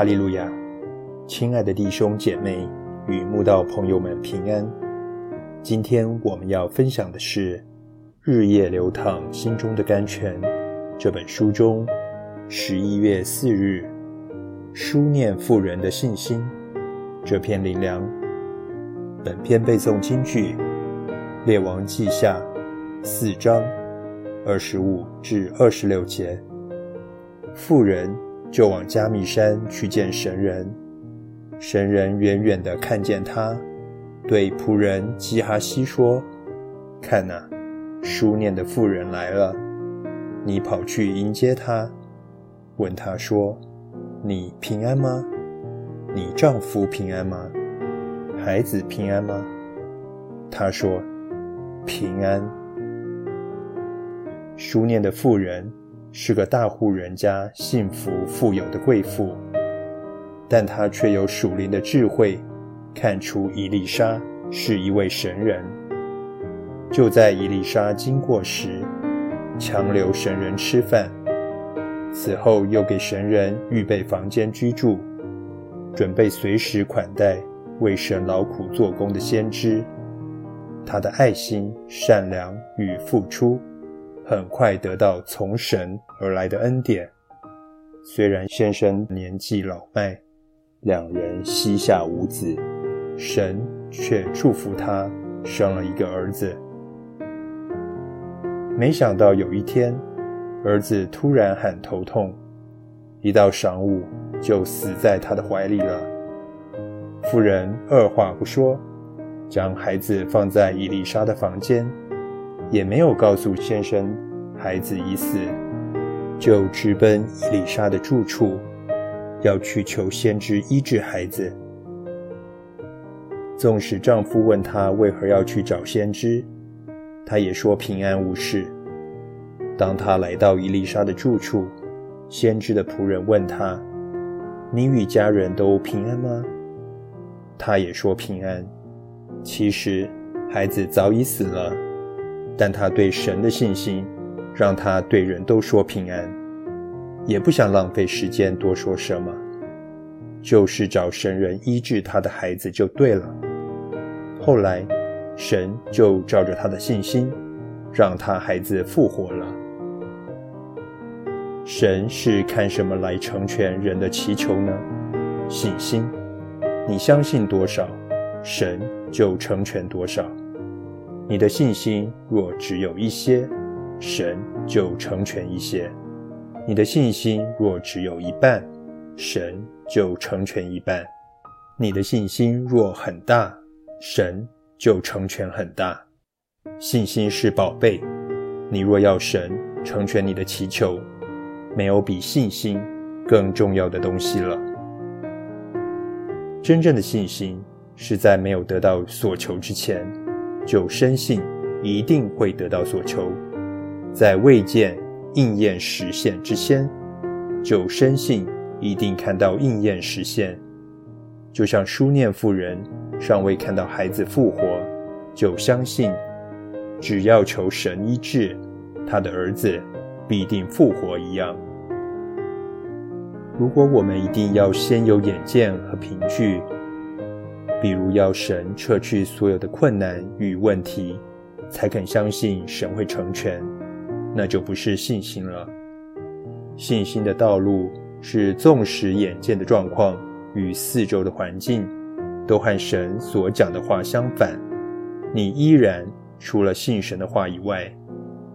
哈利路亚！亲爱的弟兄姐妹与慕道朋友们平安。今天我们要分享的是《日夜流淌心中的甘泉》这本书中十一月四日书念妇人的信心这篇灵粮。本篇背诵京剧《列王记下》四章二十五至二十六节。妇人。就往加密山去见神人，神人远远地看见他，对仆人基哈西说：“看呐，书念的妇人来了，你跑去迎接她，问她说：‘你平安吗？你丈夫平安吗？孩子平安吗？’她说：‘平安。’书念的妇人。”是个大户人家幸福富有的贵妇，但她却有属灵的智慧，看出伊丽莎是一位神人。就在伊丽莎经过时，强留神人吃饭，此后又给神人预备房间居住，准备随时款待为神劳苦做工的先知。她的爱心、善良与付出。很快得到从神而来的恩典。虽然先生年纪老迈，两人膝下无子，神却祝福他生了一个儿子。没想到有一天，儿子突然喊头痛，一到晌午就死在他的怀里了。妇人二话不说，将孩子放在伊丽莎的房间。也没有告诉先生孩子已死，就直奔伊丽莎的住处，要去求先知医治孩子。纵使丈夫问她为何要去找先知，她也说平安无事。当她来到伊丽莎的住处，先知的仆人问她：“你与家人都平安吗？”她也说平安。其实孩子早已死了。但她对神的信心，让他对人都说平安，也不想浪费时间多说什么，就是找神人医治他的孩子就对了。后来，神就照着他的信心，让他孩子复活了。神是看什么来成全人的祈求呢？信心，你相信多少，神就成全多少。你的信心若只有一些，神就成全一些；你的信心若只有一半，神就成全一半；你的信心若很大，神就成全很大。信心是宝贝，你若要神成全你的祈求，没有比信心更重要的东西了。真正的信心是在没有得到所求之前。就深信一定会得到所求，在未见应验实现之前，就深信一定看到应验实现。就像书念妇人尚未看到孩子复活，就相信只要求神医治他的儿子，必定复活一样。如果我们一定要先有眼见和凭据。比如要神撤去所有的困难与问题，才肯相信神会成全，那就不是信心了。信心的道路是，纵使眼见的状况与四周的环境都和神所讲的话相反，你依然除了信神的话以外，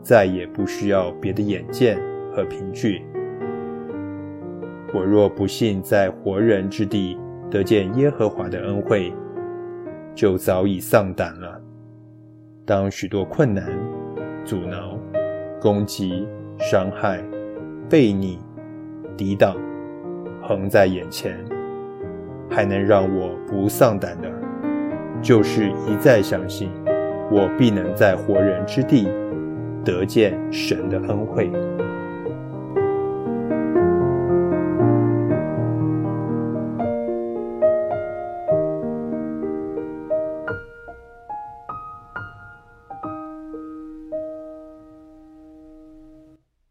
再也不需要别的眼见和凭据。我若不信在活人之地。得见耶和华的恩惠，就早已丧胆了。当许多困难、阻挠、攻击、伤害、背逆、抵挡横在眼前，还能让我不丧胆的，就是一再相信，我必能在活人之地得见神的恩惠。